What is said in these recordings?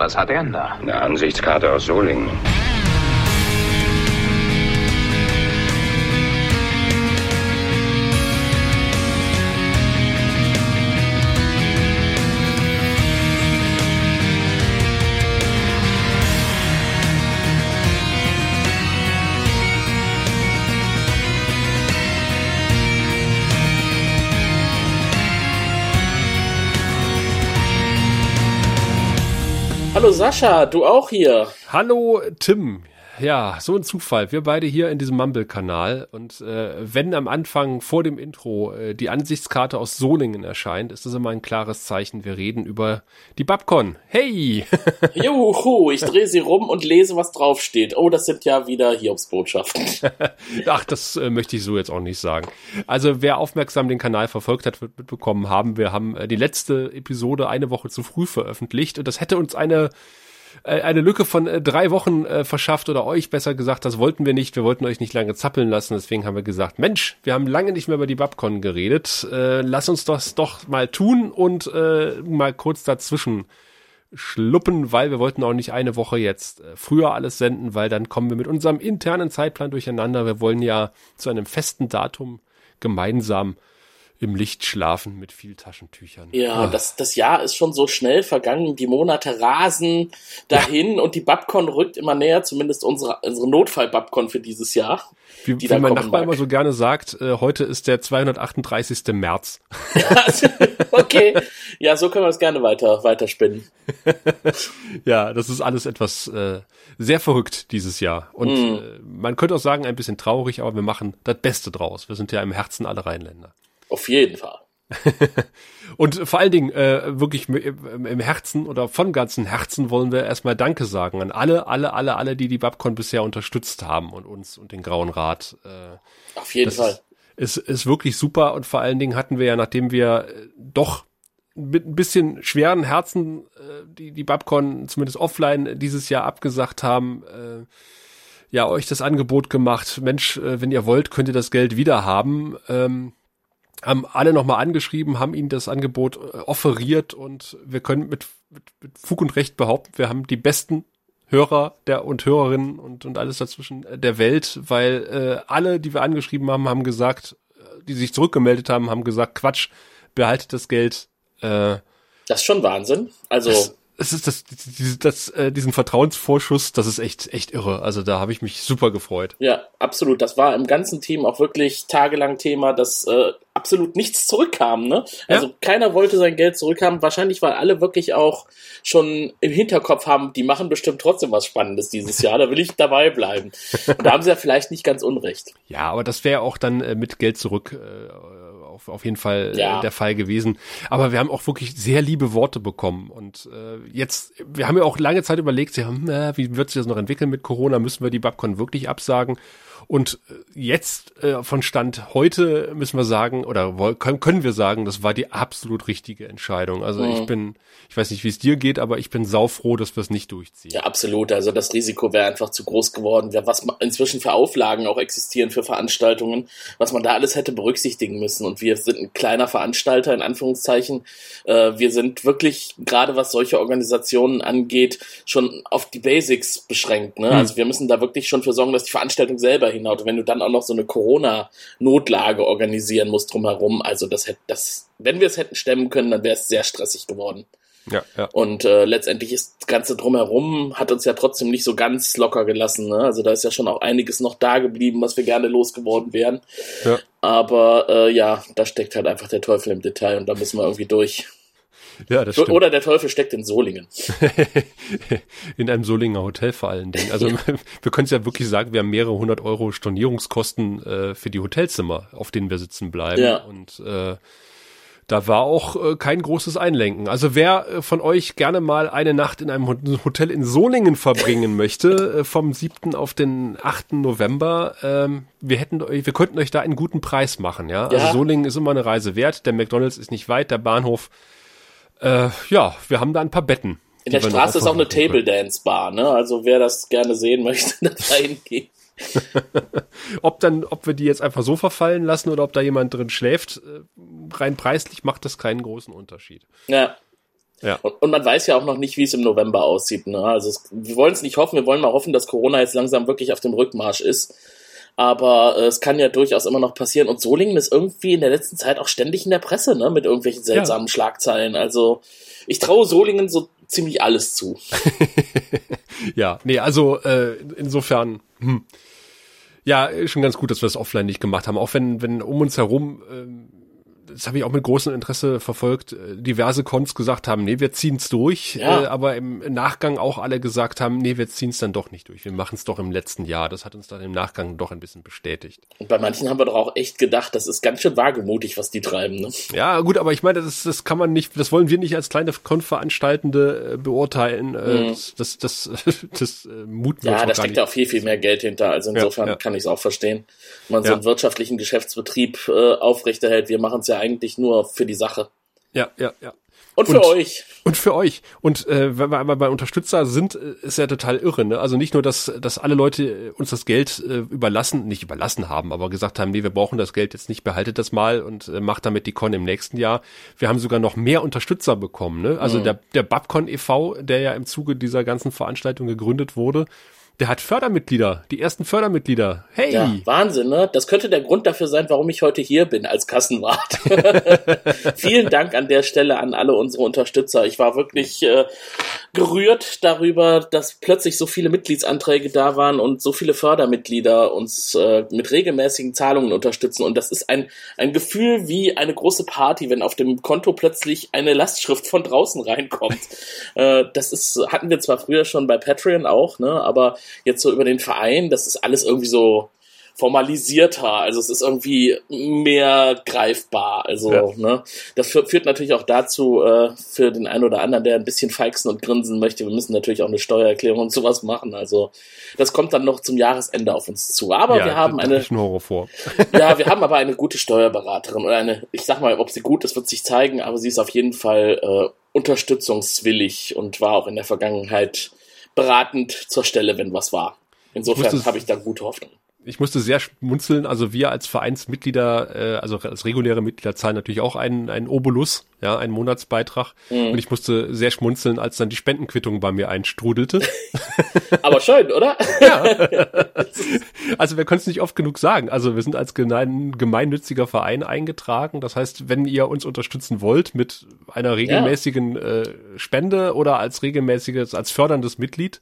Was hat er denn da? Eine Ansichtskarte aus Solingen. Hallo Sascha, du auch hier. Hallo Tim. Ja, so ein Zufall. Wir beide hier in diesem Mumble-Kanal. Und äh, wenn am Anfang vor dem Intro äh, die Ansichtskarte aus Solingen erscheint, ist das immer ein klares Zeichen. Wir reden über die Babcon. Hey! Juhu, ich drehe sie rum und lese, was draufsteht. Oh, das sind ja wieder Hiobsbotschaften. Ach, das äh, möchte ich so jetzt auch nicht sagen. Also wer aufmerksam den Kanal verfolgt hat, wird mitbekommen haben, wir haben äh, die letzte Episode eine Woche zu früh veröffentlicht. Und das hätte uns eine äh, eine Lücke von äh, drei Wochen äh, verschafft oder euch besser gesagt, das wollten wir nicht. Wir wollten euch nicht lange zappeln lassen. Deswegen haben wir gesagt, Mensch, wir haben lange nicht mehr über die Babcon geredet. Lass uns das doch mal tun und mal kurz dazwischen schluppen, weil wir wollten auch nicht eine Woche jetzt früher alles senden, weil dann kommen wir mit unserem internen Zeitplan durcheinander. Wir wollen ja zu einem festen Datum gemeinsam im Licht schlafen mit viel Taschentüchern. Ja, das, das Jahr ist schon so schnell vergangen, die Monate rasen dahin ja. und die Babcon rückt immer näher, zumindest unsere, unsere Notfall-Babcon für dieses Jahr. Wie, wie mein Nachbar mag. immer so gerne sagt, äh, heute ist der 238. März. okay, ja, so können wir es gerne weiter, weiter spinnen. ja, das ist alles etwas äh, sehr verrückt dieses Jahr. Und mm. äh, man könnte auch sagen, ein bisschen traurig, aber wir machen das Beste draus. Wir sind ja im Herzen aller Rheinländer. Auf jeden Fall. und vor allen Dingen äh, wirklich im Herzen oder von ganzem Herzen wollen wir erstmal Danke sagen an alle, alle, alle, alle, die die Babcon bisher unterstützt haben und uns und den Grauen Rat. Äh, Auf jeden Fall. Ist, ist, ist wirklich super und vor allen Dingen hatten wir ja, nachdem wir äh, doch mit ein bisschen schweren Herzen äh, die, die Babcon zumindest offline dieses Jahr abgesagt haben, äh, ja, euch das Angebot gemacht, Mensch, äh, wenn ihr wollt, könnt ihr das Geld wieder haben. Ähm, haben alle nochmal angeschrieben, haben ihnen das Angebot äh, offeriert und wir können mit, mit, mit Fug und Recht behaupten, wir haben die besten Hörer der und Hörerinnen und, und alles dazwischen äh, der Welt, weil äh, alle, die wir angeschrieben haben, haben gesagt, äh, die sich zurückgemeldet haben, haben gesagt, Quatsch, behaltet das Geld. Äh, das ist schon Wahnsinn. Also es ist das, das, das, äh, diesen Vertrauensvorschuss, das ist echt, echt irre. Also da habe ich mich super gefreut. Ja, absolut. Das war im ganzen Team auch wirklich tagelang Thema, dass äh, absolut nichts zurückkam. Ne? Also ja. keiner wollte sein Geld zurückhaben. Wahrscheinlich, weil alle wirklich auch schon im Hinterkopf haben, die machen bestimmt trotzdem was Spannendes dieses Jahr. Da will ich dabei bleiben. Und da haben sie ja vielleicht nicht ganz unrecht. Ja, aber das wäre auch dann äh, mit Geld zurück. Äh, auf, auf jeden Fall äh, ja. der Fall gewesen. Aber wir haben auch wirklich sehr liebe Worte bekommen. Und äh, jetzt, wir haben ja auch lange Zeit überlegt, ja, äh, wie wird sich das noch entwickeln mit Corona? Müssen wir die Babcon wirklich absagen? Und äh, jetzt äh, von Stand heute müssen wir sagen, oder können wir sagen, das war die absolut richtige Entscheidung. Also mhm. ich bin, ich weiß nicht, wie es dir geht, aber ich bin saufroh, dass wir es nicht durchziehen. Ja, absolut. Also das Risiko wäre einfach zu groß geworden. Was inzwischen für Auflagen auch existieren für Veranstaltungen, was man da alles hätte berücksichtigen müssen. Und wir sind ein kleiner Veranstalter, in Anführungszeichen. Äh, wir sind wirklich, gerade was solche Organisationen angeht, schon auf die Basics beschränkt. Ne? Mhm. Also wir müssen da wirklich schon für sorgen, dass die Veranstaltung selber hinhaut. Und wenn du dann auch noch so eine Corona-Notlage organisieren musst drumherum, also das hätte, das, wenn wir es hätten stemmen können, dann wäre es sehr stressig geworden. Ja, ja. Und äh, letztendlich ist das Ganze drumherum, hat uns ja trotzdem nicht so ganz locker gelassen. Ne? Also da ist ja schon auch einiges noch da geblieben, was wir gerne losgeworden wären. Ja. Aber äh, ja, da steckt halt einfach der Teufel im Detail und da müssen wir irgendwie durch. Ja, das stimmt. Oder der Teufel steckt in Solingen. in einem Solinger Hotel vor allen Dingen. Also wir können es ja wirklich sagen, wir haben mehrere hundert Euro Stornierungskosten äh, für die Hotelzimmer, auf denen wir sitzen bleiben. Ja. Und äh, da war auch äh, kein großes Einlenken. Also wer äh, von euch gerne mal eine Nacht in einem Hotel in Solingen verbringen möchte, äh, vom 7. auf den 8. November, ähm, wir hätten euch, wir könnten euch da einen guten Preis machen, ja? Also ja. Also Solingen ist immer eine Reise wert, der McDonalds ist nicht weit, der Bahnhof äh, ja, wir haben da ein paar Betten. In der Straße ist auch eine Table Dance Bar, ne? Also wer das gerne sehen möchte, da hingehen. ob dann, ob wir die jetzt einfach so verfallen lassen oder ob da jemand drin schläft, äh, rein preislich macht das keinen großen Unterschied. Ja. Ja. Und, und, man weiß ja auch noch nicht, wie es im November aussieht. Ne? Also es, wir wollen es nicht hoffen, wir wollen mal hoffen, dass Corona jetzt langsam wirklich auf dem Rückmarsch ist. Aber äh, es kann ja durchaus immer noch passieren. Und Solingen ist irgendwie in der letzten Zeit auch ständig in der Presse, ne? Mit irgendwelchen seltsamen ja. Schlagzeilen. Also ich traue Solingen so ziemlich alles zu. ja, nee, also äh, insofern, hm. ja, schon ganz gut, dass wir das offline nicht gemacht haben. Auch wenn, wenn um uns herum ähm, das habe ich auch mit großem Interesse verfolgt, äh, diverse Cons gesagt haben, nee, wir ziehen's durch, ja. äh, aber im Nachgang auch alle gesagt haben, nee, wir ziehen's dann doch nicht durch. Wir machen's doch im letzten Jahr. Das hat uns dann im Nachgang doch ein bisschen bestätigt. Und bei manchen haben wir doch auch echt gedacht, das ist ganz schön wagemutig, was die treiben. Ne? Ja, gut, aber ich meine, das, das kann man nicht, das wollen wir nicht als kleine Con-Veranstaltende äh, beurteilen. Äh, mhm. Das, das, das, das äh, muten Ja, da steckt ja auch viel, viel mehr Geld hinter. Also insofern ja, ja. kann ich es auch verstehen. Wenn man so einen wirtschaftlichen Geschäftsbetrieb äh, aufrechterhält, wir machen es ja eigentlich nur für die Sache. Ja, ja, ja. Und für und, euch. Und für euch. Und äh, wenn wir einmal bei Unterstützer sind, äh, ist ja total irre. Ne? Also nicht nur, dass, dass alle Leute uns das Geld äh, überlassen, nicht überlassen haben, aber gesagt haben, nee, wir brauchen das Geld jetzt nicht, behaltet das mal und äh, macht damit die Con im nächsten Jahr. Wir haben sogar noch mehr Unterstützer bekommen. Ne? Also mhm. der, der Babcon e.V., der ja im Zuge dieser ganzen Veranstaltung gegründet wurde, der hat Fördermitglieder, die ersten Fördermitglieder. Hey! Ja, Wahnsinn, ne? Das könnte der Grund dafür sein, warum ich heute hier bin als Kassenwart. Vielen Dank an der Stelle an alle unsere Unterstützer. Ich war wirklich äh, gerührt darüber, dass plötzlich so viele Mitgliedsanträge da waren und so viele Fördermitglieder uns äh, mit regelmäßigen Zahlungen unterstützen. Und das ist ein, ein Gefühl wie eine große Party, wenn auf dem Konto plötzlich eine Lastschrift von draußen reinkommt. äh, das ist, hatten wir zwar früher schon bei Patreon auch, ne, aber jetzt so über den Verein, das ist alles irgendwie so formalisierter, also es ist irgendwie mehr greifbar. Also, ja. ne, das führt natürlich auch dazu, äh, für den einen oder anderen, der ein bisschen feixen und grinsen möchte, wir müssen natürlich auch eine Steuererklärung und sowas machen. Also, das kommt dann noch zum Jahresende auf uns zu. Aber ja, wir haben eine. Ja, wir haben aber eine gute Steuerberaterin oder eine, ich sag mal, ob sie gut ist, wird sich zeigen, aber sie ist auf jeden Fall äh, unterstützungswillig und war auch in der Vergangenheit beratend zur Stelle, wenn was war. Insofern habe ich da gute Hoffnung ich musste sehr schmunzeln. Also wir als Vereinsmitglieder, äh, also als reguläre Mitglieder zahlen natürlich auch einen, einen Obolus, ja, einen Monatsbeitrag. Mhm. Und ich musste sehr schmunzeln, als dann die Spendenquittung bei mir einstrudelte. Aber schön, oder? ja. Also wir können es nicht oft genug sagen. Also wir sind als gemein, gemeinnütziger Verein eingetragen. Das heißt, wenn ihr uns unterstützen wollt mit einer regelmäßigen äh, Spende oder als regelmäßiges, als förderndes Mitglied,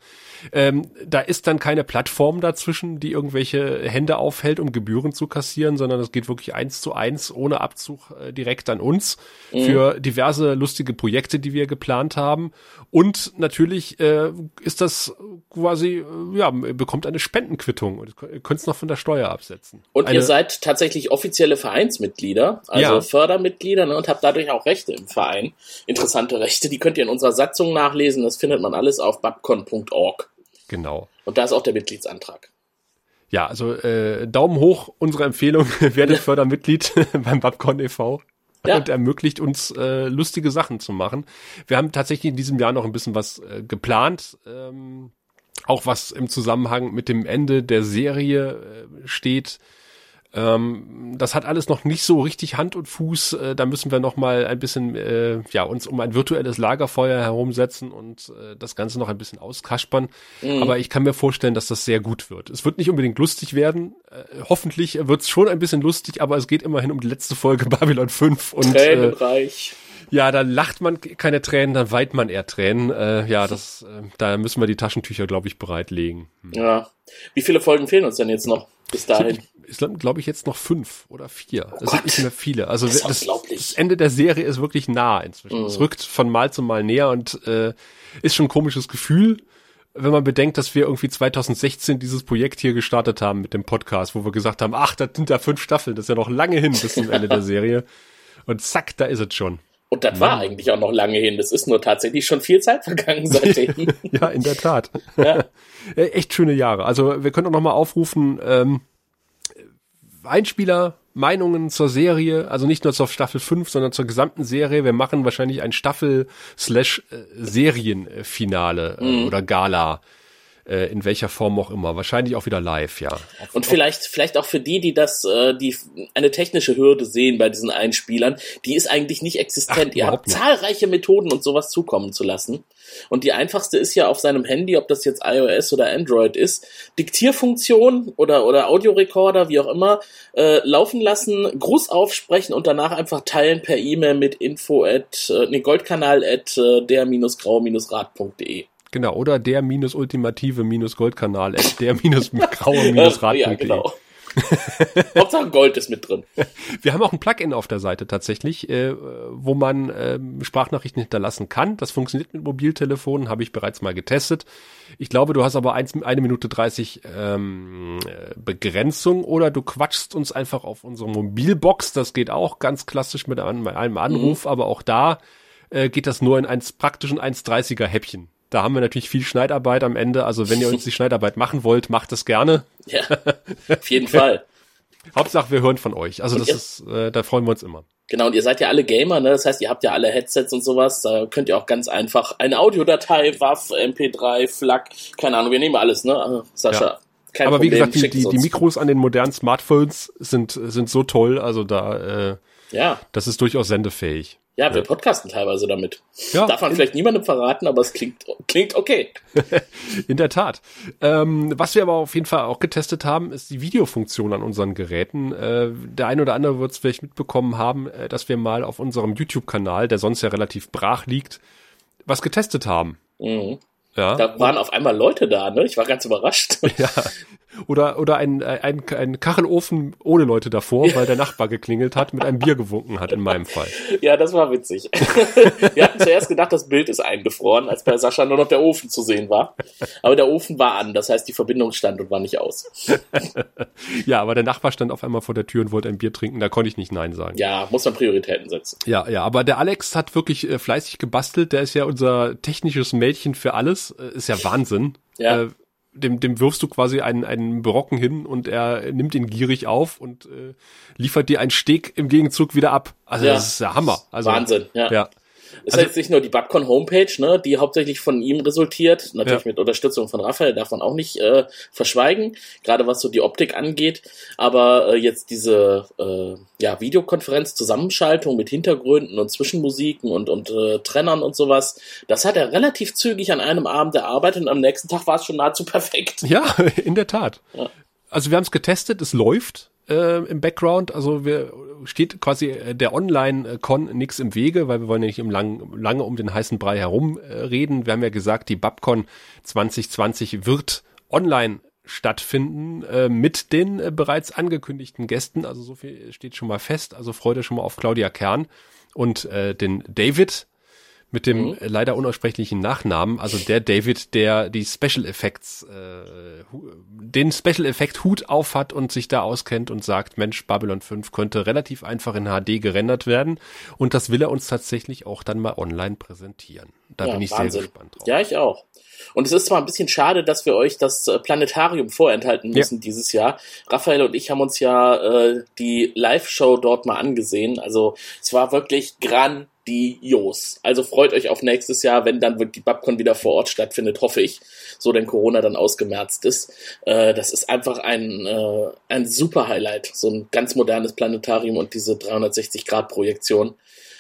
ähm, da ist dann keine Plattform dazwischen, die irgendwelche Hände aufhält, um Gebühren zu kassieren, sondern es geht wirklich eins zu eins ohne Abzug äh, direkt an uns mhm. für diverse lustige Projekte, die wir geplant haben. Und natürlich äh, ist das quasi, äh, ja, bekommt eine Spendenquittung und könnt es noch von der Steuer absetzen. Und eine, ihr seid tatsächlich offizielle Vereinsmitglieder, also ja. Fördermitglieder ne, und habt dadurch auch Rechte im Verein. Interessante Rechte, die könnt ihr in unserer Satzung nachlesen. Das findet man alles auf babcon.org. Genau. Und da ist auch der Mitgliedsantrag. Ja, also äh, Daumen hoch, unsere Empfehlung, werdet Fördermitglied beim Babcon e.V. Ja. und ermöglicht uns äh, lustige Sachen zu machen. Wir haben tatsächlich in diesem Jahr noch ein bisschen was äh, geplant, ähm, auch was im Zusammenhang mit dem Ende der Serie äh, steht. Ähm, das hat alles noch nicht so richtig Hand und Fuß. Äh, da müssen wir noch mal ein bisschen, äh, ja, uns um ein virtuelles Lagerfeuer herumsetzen und äh, das Ganze noch ein bisschen auskaspern. Mhm. Aber ich kann mir vorstellen, dass das sehr gut wird. Es wird nicht unbedingt lustig werden. Äh, hoffentlich wird es schon ein bisschen lustig, aber es geht immerhin um die letzte Folge Babylon 5 und Tränenreich. Äh, ja, da lacht man keine Tränen, dann weint man eher Tränen. Äh, ja, das, äh, da müssen wir die Taschentücher, glaube ich, bereitlegen. Hm. Ja. Wie viele Folgen fehlen uns denn jetzt noch bis dahin? Es sind, glaube ich, jetzt noch fünf oder vier. Oh es Gott. sind nicht mehr viele. Also das, das, das, Ende der Serie ist wirklich nah inzwischen. Mhm. Es rückt von Mal zu Mal näher und äh, ist schon ein komisches Gefühl, wenn man bedenkt, dass wir irgendwie 2016 dieses Projekt hier gestartet haben mit dem Podcast, wo wir gesagt haben, ach, das sind ja fünf Staffeln, das ist ja noch lange hin bis zum Ende der Serie. Und zack, da ist es schon. Und das war eigentlich auch noch lange hin. Das ist nur tatsächlich schon viel Zeit vergangen seitdem. ja, in der Tat. Ja. Äh, echt schöne Jahre. Also wir können auch noch mal aufrufen, ähm, Einspieler, Meinungen zur Serie, also nicht nur zur Staffel 5, sondern zur gesamten Serie. Wir machen wahrscheinlich ein Staffel-Slash-Serienfinale äh, mhm. oder Gala äh, in welcher Form auch immer. Wahrscheinlich auch wieder live, ja. Auf, und vielleicht, vielleicht auch für die, die das, äh, die eine technische Hürde sehen bei diesen Einspielern, die ist eigentlich nicht existent. Ach, Ihr habt nicht. zahlreiche Methoden, uns sowas zukommen zu lassen. Und die einfachste ist ja auf seinem Handy, ob das jetzt iOS oder Android ist, Diktierfunktion oder, oder Audiorekorder, wie auch immer, äh, laufen lassen, Gruß aufsprechen und danach einfach teilen per E-Mail mit info at, äh, nee, goldkanal at äh, der-grau-rad.de. Genau, oder der minus ultimative minus Goldkanal der minus graue minus Rad.de. ja, genau. Hauptsache Gold ist mit drin. Wir haben auch ein Plugin auf der Seite tatsächlich, äh, wo man äh, Sprachnachrichten hinterlassen kann. Das funktioniert mit Mobiltelefonen, habe ich bereits mal getestet. Ich glaube, du hast aber eins, eine Minute dreißig ähm, Begrenzung oder du quatschst uns einfach auf unsere Mobilbox. Das geht auch ganz klassisch mit einem, einem Anruf, mhm. aber auch da äh, geht das nur in eins praktischen 1,30er Häppchen. Da haben wir natürlich viel Schneidarbeit am Ende. Also wenn ihr uns die Schneidarbeit machen wollt, macht das gerne. Ja, auf jeden Fall. Hauptsache, wir hören von euch. Also das ist, äh, da freuen wir uns immer. Genau, und ihr seid ja alle Gamer, ne? Das heißt, ihr habt ja alle Headsets und sowas. Da könnt ihr auch ganz einfach eine Audiodatei, WAV, MP3, FLAC, keine Ahnung, wir nehmen alles, ne? Also, Sascha. Ja. Kein Aber Problem, wie gesagt, die, die, die, Mikros an den modernen Smartphones sind, sind so toll, also da, äh, ja. das ist durchaus sendefähig. Ja, wir podcasten teilweise damit. Ja, Darf man vielleicht niemandem verraten, aber es klingt, klingt okay. in der Tat. Ähm, was wir aber auf jeden Fall auch getestet haben, ist die Videofunktion an unseren Geräten. Äh, der ein oder andere wird es vielleicht mitbekommen haben, äh, dass wir mal auf unserem YouTube-Kanal, der sonst ja relativ brach liegt, was getestet haben. Mhm. Ja. Da waren auf einmal Leute da, ne? Ich war ganz überrascht. Ja. Oder, oder ein, ein, ein Kachelofen ohne Leute davor, weil der Nachbar geklingelt hat, mit einem Bier gewunken hat, in meinem Fall. Ja, das war witzig. Wir hatten zuerst gedacht, das Bild ist eingefroren, als bei Sascha nur noch der Ofen zu sehen war. Aber der Ofen war an, das heißt, die Verbindung stand und war nicht aus. Ja, aber der Nachbar stand auf einmal vor der Tür und wollte ein Bier trinken, da konnte ich nicht Nein sagen. Ja, muss man Prioritäten setzen. Ja, ja, aber der Alex hat wirklich äh, fleißig gebastelt, der ist ja unser technisches Mädchen für alles, äh, ist ja Wahnsinn. Ja. Äh, dem, dem wirfst du quasi einen, einen Brocken hin und er nimmt ihn gierig auf und äh, liefert dir einen Steg im Gegenzug wieder ab. Also ja. das ist der Hammer. Also, Wahnsinn, ja. ja. Ist also, jetzt nicht nur die Babcon Homepage, ne, die hauptsächlich von ihm resultiert, natürlich ja. mit Unterstützung von Raphael, darf man auch nicht äh, verschweigen, gerade was so die Optik angeht. Aber äh, jetzt diese äh, ja, Videokonferenz, Zusammenschaltung mit Hintergründen und Zwischenmusiken und, und äh, Trennern und sowas, das hat er relativ zügig an einem Abend erarbeitet und am nächsten Tag war es schon nahezu perfekt. Ja, in der Tat. Ja. Also wir haben es getestet, es läuft äh, im Background. Also wir steht quasi äh, der Online-Con nix im Wege, weil wir wollen ja nicht im lang, lange um den heißen Brei herum äh, reden. Wir haben ja gesagt, die Babcon 2020 wird online stattfinden äh, mit den äh, bereits angekündigten Gästen. Also so viel steht schon mal fest. Also freut euch schon mal auf Claudia Kern und äh, den David mit dem mhm. leider unaussprechlichen Nachnamen, also der David, der die Special Effects, äh, den Special Effekt Hut auf hat und sich da auskennt und sagt, Mensch, Babylon 5 könnte relativ einfach in HD gerendert werden und das will er uns tatsächlich auch dann mal online präsentieren. Da ja, bin ich Wahnsinn. sehr gespannt drauf. Ja, ich auch. Und es ist zwar ein bisschen schade, dass wir euch das äh, Planetarium vorenthalten müssen ja. dieses Jahr. Raphael und ich haben uns ja äh, die Live-Show dort mal angesehen. Also es war wirklich grandios grandios. Also freut euch auf nächstes Jahr, wenn dann die Babcon wieder vor Ort stattfindet, hoffe ich. So denn Corona dann ausgemerzt ist. Äh, das ist einfach ein, äh, ein super Highlight. So ein ganz modernes Planetarium und diese 360-Grad-Projektion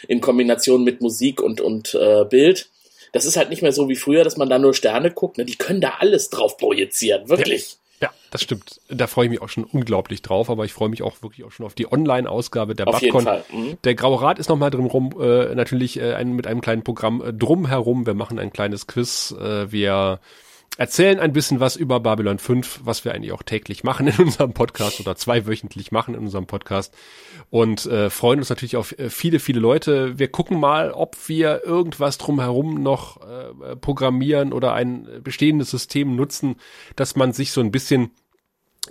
in Kombination mit Musik und, und äh, Bild. Das ist halt nicht mehr so wie früher, dass man da nur Sterne guckt. Ne? Die können da alles drauf projizieren, wirklich. Ja. Ja, das stimmt. Da freue ich mich auch schon unglaublich drauf, aber ich freue mich auch wirklich auch schon auf die Online-Ausgabe der auf Babcon. Mhm. Der Graue Rat ist nochmal drin rum, äh, natürlich äh, ein, mit einem kleinen Programm äh, drumherum. Wir machen ein kleines Quiz. Äh, wir erzählen ein bisschen was über Babylon 5, was wir eigentlich auch täglich machen in unserem Podcast oder zweiwöchentlich machen in unserem Podcast und äh, freuen uns natürlich auf äh, viele, viele Leute. Wir gucken mal, ob wir irgendwas drumherum noch äh, programmieren oder ein bestehendes System nutzen, dass man sich so ein bisschen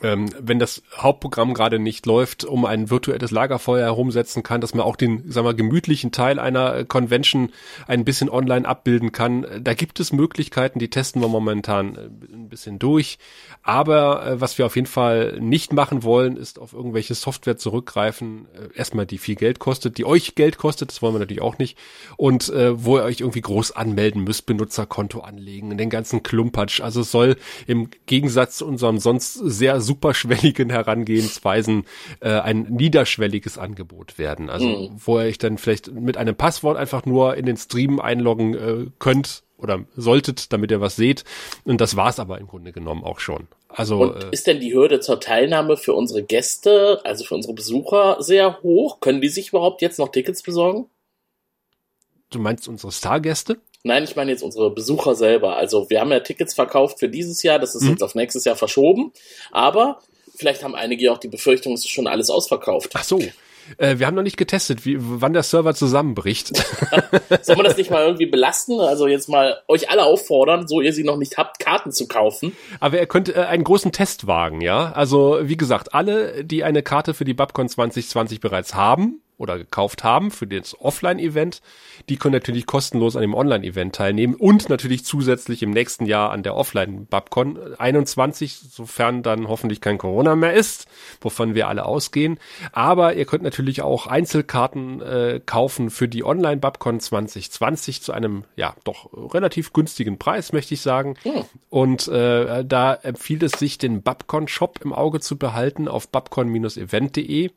ähm, wenn das Hauptprogramm gerade nicht läuft, um ein virtuelles Lagerfeuer herumsetzen kann, dass man auch den, sagen wir, gemütlichen Teil einer Convention ein bisschen online abbilden kann. Da gibt es Möglichkeiten, die testen wir momentan äh, ein bisschen durch. Aber äh, was wir auf jeden Fall nicht machen wollen, ist auf irgendwelche Software zurückgreifen. Äh, erstmal, die viel Geld kostet, die euch Geld kostet, das wollen wir natürlich auch nicht. Und äh, wo ihr euch irgendwie groß anmelden müsst, Benutzerkonto anlegen, den ganzen Klumpatsch. Also es soll im Gegensatz zu unserem sonst sehr superschwelligen Herangehensweisen äh, ein niederschwelliges Angebot werden. Also mhm. wo ihr euch dann vielleicht mit einem Passwort einfach nur in den Stream einloggen äh, könnt oder solltet, damit ihr was seht. Und das war's aber im Grunde genommen auch schon. Also Und äh, ist denn die Hürde zur Teilnahme für unsere Gäste, also für unsere Besucher, sehr hoch? Können die sich überhaupt jetzt noch Tickets besorgen? Du meinst unsere Stargäste? Nein, ich meine jetzt unsere Besucher selber. Also wir haben ja Tickets verkauft für dieses Jahr, das ist mhm. jetzt auf nächstes Jahr verschoben. Aber vielleicht haben einige auch die Befürchtung, es ist schon alles ausverkauft. Ach so. Äh, wir haben noch nicht getestet, wie, wann der Server zusammenbricht. Soll man das nicht mal irgendwie belasten? Also jetzt mal euch alle auffordern, so ihr sie noch nicht habt, Karten zu kaufen. Aber er könnte äh, einen großen Test wagen, ja? Also wie gesagt, alle, die eine Karte für die Babcon 2020 bereits haben, oder gekauft haben für das Offline-Event, die können natürlich kostenlos an dem Online-Event teilnehmen und natürlich zusätzlich im nächsten Jahr an der Offline-Babcon 21, sofern dann hoffentlich kein Corona mehr ist, wovon wir alle ausgehen. Aber ihr könnt natürlich auch Einzelkarten äh, kaufen für die Online-Babcon 2020 zu einem, ja, doch relativ günstigen Preis, möchte ich sagen. Hm. Und äh, da empfiehlt es sich, den Babcon-Shop im Auge zu behalten auf babcon-event.de.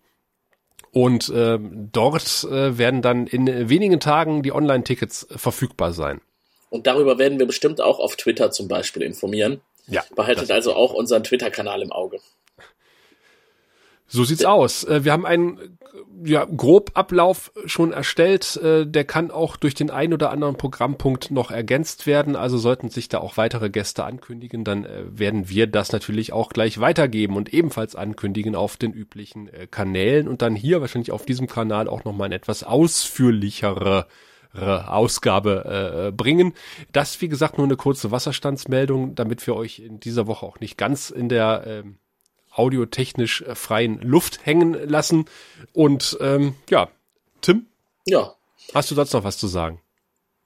Und äh, dort äh, werden dann in wenigen Tagen die Online-Tickets verfügbar sein. Und darüber werden wir bestimmt auch auf Twitter zum Beispiel informieren. Ja. Behaltet also auch unseren Twitter-Kanal im Auge. So sieht's aus. Äh, wir haben einen ja, grob Ablauf schon erstellt. Äh, der kann auch durch den ein oder anderen Programmpunkt noch ergänzt werden. Also sollten sich da auch weitere Gäste ankündigen, dann äh, werden wir das natürlich auch gleich weitergeben und ebenfalls ankündigen auf den üblichen Kanälen und dann hier wahrscheinlich auf diesem Kanal auch nochmal eine etwas ausführlichere Ausgabe bringen. Das, wie gesagt, nur eine kurze Wasserstandsmeldung, damit wir euch in dieser Woche auch nicht ganz in der ähm, audiotechnisch äh, freien Luft hängen lassen. Und ähm, ja, Tim? Ja. Hast du sonst noch was zu sagen?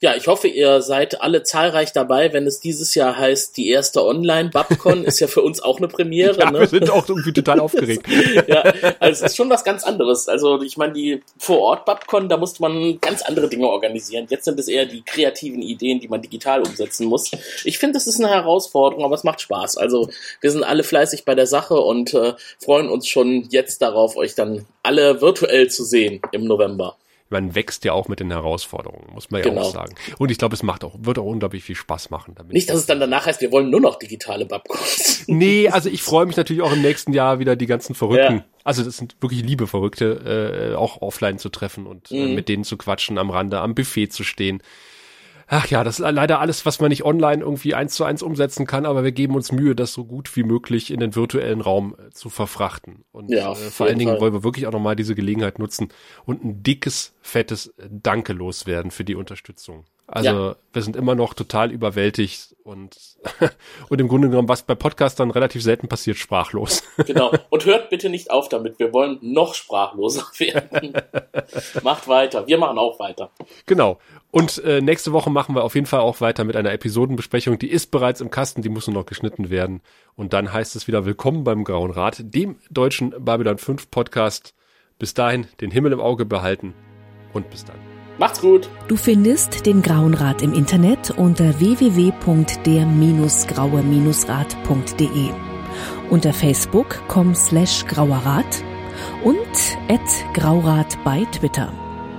Ja, ich hoffe, ihr seid alle zahlreich dabei, wenn es dieses Jahr heißt, die erste Online-Babcon ist ja für uns auch eine Premiere. ja, ne? wir sind auch irgendwie total aufgeregt. ja, also es ist schon was ganz anderes. Also ich meine, die Vor-Ort-Babcon, da musste man ganz andere Dinge organisieren. Jetzt sind es eher die kreativen Ideen, die man digital umsetzen muss. Ich finde, das ist eine Herausforderung, aber es macht Spaß. Also wir sind alle fleißig bei der Sache und äh, freuen uns schon jetzt darauf, euch dann alle virtuell zu sehen im November man wächst ja auch mit den Herausforderungen, muss man ja genau. auch sagen. Und ich glaube, es macht auch, wird auch unglaublich viel Spaß machen. Damit Nicht, dass es dann danach heißt, wir wollen nur noch digitale Babcons. nee, also ich freue mich natürlich auch im nächsten Jahr wieder die ganzen Verrückten. Ja. Also das sind wirklich liebe Verrückte, äh, auch offline zu treffen und äh, mhm. äh, mit denen zu quatschen, am Rande, am Buffet zu stehen. Ach ja, das ist leider alles, was man nicht online irgendwie eins zu eins umsetzen kann, aber wir geben uns Mühe, das so gut wie möglich in den virtuellen Raum äh, zu verfrachten. Und ja, äh, vor allen Dingen Fall. wollen wir wirklich auch nochmal diese Gelegenheit nutzen und ein dickes, fettes Danke loswerden für die Unterstützung. Also ja. wir sind immer noch total überwältigt und, und im Grunde genommen, was bei Podcastern relativ selten passiert, sprachlos. Genau. Und hört bitte nicht auf damit. Wir wollen noch sprachloser werden. Macht weiter. Wir machen auch weiter. Genau. Und äh, nächste Woche machen wir auf jeden Fall auch weiter mit einer Episodenbesprechung. Die ist bereits im Kasten, die muss nur noch geschnitten werden. Und dann heißt es wieder Willkommen beim Grauen Rat, dem deutschen Babylon 5 Podcast. Bis dahin den Himmel im Auge behalten und bis dann. Macht's gut. Du findest den Grauen Rat im Internet unter www.der-graue-rat.de, unter facebook.com slash grauerrat und at graurat bei Twitter.